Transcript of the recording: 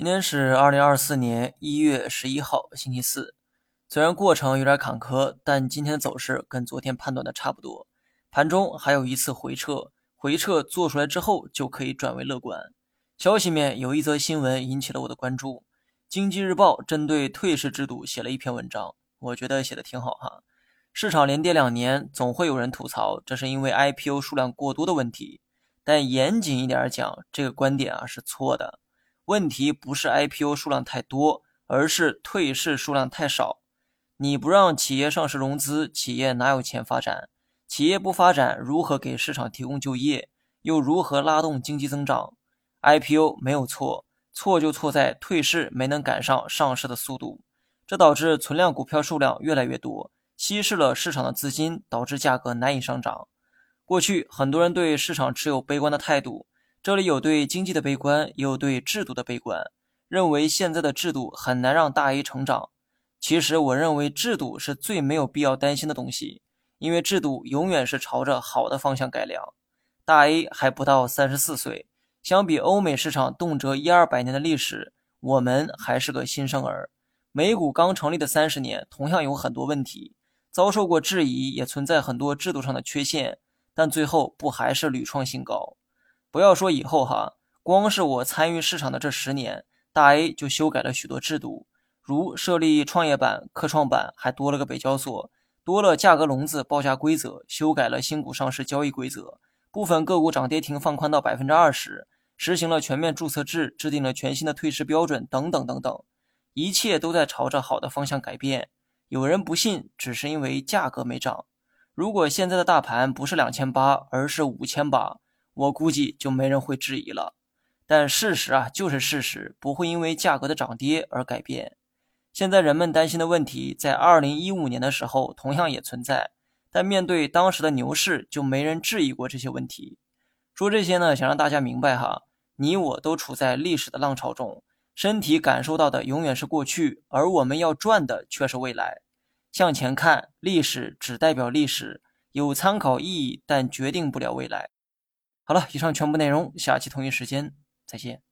今天是二零二四年一月十一号，星期四。虽然过程有点坎坷，但今天的走势跟昨天判断的差不多。盘中还有一次回撤，回撤做出来之后就可以转为乐观。消息面有一则新闻引起了我的关注，《经济日报》针对退市制度写了一篇文章，我觉得写的挺好哈。市场连跌两年，总会有人吐槽这是因为 IPO 数量过多的问题，但严谨一点讲，这个观点啊是错的。问题不是 IPO 数量太多，而是退市数量太少。你不让企业上市融资，企业哪有钱发展？企业不发展，如何给市场提供就业？又如何拉动经济增长？IPO 没有错，错就错在退市没能赶上上市的速度，这导致存量股票数量越来越多，稀释了市场的资金，导致价格难以上涨。过去很多人对市场持有悲观的态度。这里有对经济的悲观，也有对制度的悲观，认为现在的制度很难让大 A 成长。其实，我认为制度是最没有必要担心的东西，因为制度永远是朝着好的方向改良。大 A 还不到三十四岁，相比欧美市场动辄一二百年的历史，我们还是个新生儿。美股刚成立的三十年，同样有很多问题，遭受过质疑，也存在很多制度上的缺陷，但最后不还是屡创新高？不要说以后哈，光是我参与市场的这十年，大 A 就修改了许多制度，如设立创业板、科创板，还多了个北交所，多了价格笼子、报价规则，修改了新股上市交易规则，部分个股涨跌停放宽到百分之二十，实行了全面注册制，制定了全新的退市标准，等等等等，一切都在朝着好的方向改变。有人不信，只是因为价格没涨。如果现在的大盘不是两千八，而是五千八。我估计就没人会质疑了，但事实啊就是事实，不会因为价格的涨跌而改变。现在人们担心的问题，在二零一五年的时候同样也存在，但面对当时的牛市，就没人质疑过这些问题。说这些呢，想让大家明白哈，你我都处在历史的浪潮中，身体感受到的永远是过去，而我们要赚的却是未来。向前看，历史只代表历史，有参考意义，但决定不了未来。好了，以上全部内容，下期同一时间再见。